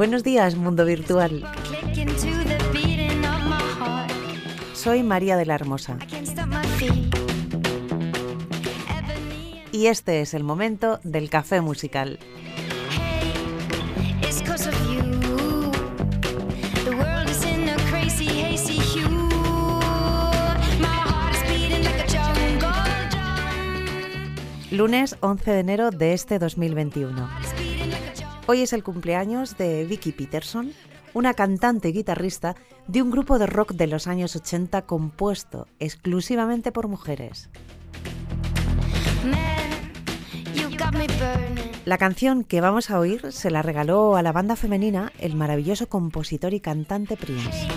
Buenos días, mundo virtual. Soy María de la Hermosa. Y este es el momento del café musical. Lunes 11 de enero de este 2021. Hoy es el cumpleaños de Vicky Peterson, una cantante y guitarrista de un grupo de rock de los años 80 compuesto exclusivamente por mujeres. La canción que vamos a oír se la regaló a la banda femenina el maravilloso compositor y cantante Prince.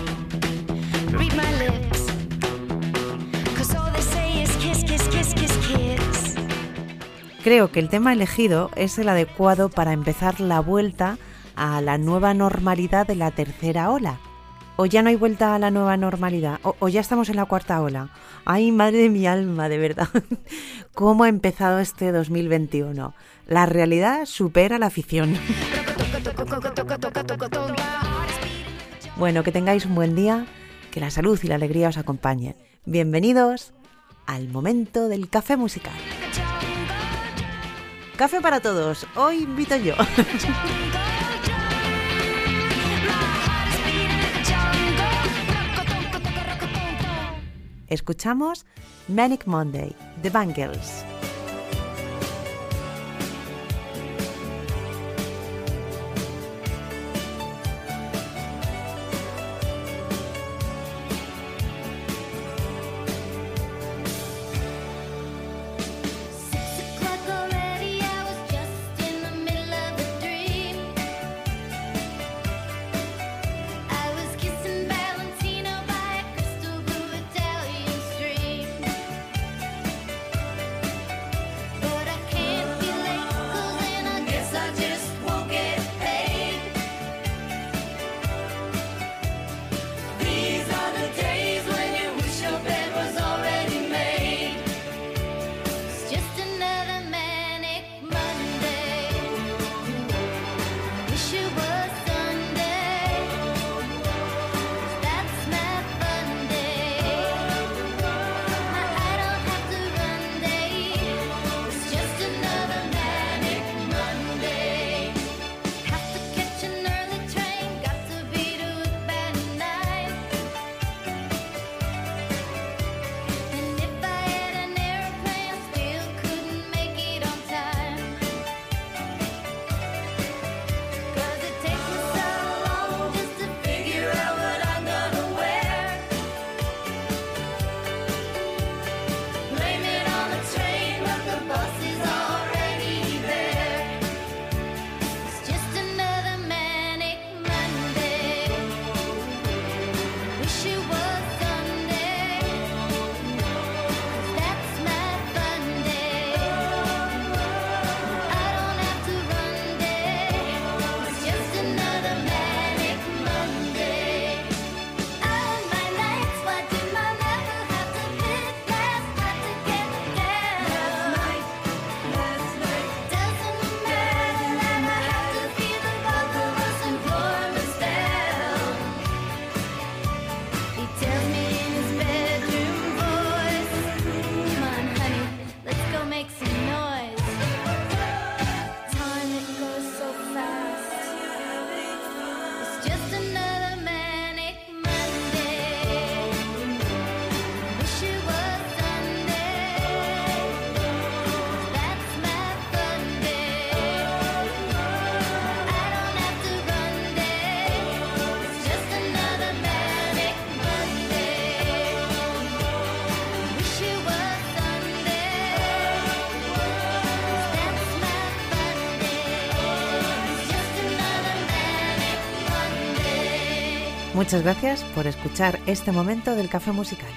Creo que el tema elegido es el adecuado para empezar la vuelta a la nueva normalidad de la tercera ola. O ya no hay vuelta a la nueva normalidad, o, ya estamos en la cuarta ola. Ay, madre de mi alma, de verdad. ¿Cómo ha empezado este 2021? La realidad supera la ficción. Bueno, que tengáis un buen día, que la salud y la alegría os acompañen. Bienvenidos al momento del café musical. Café para todos. Hoy invito yo. Escuchamos Manic Monday, The Bangles. Muchas gracias por escuchar este momento del café musical.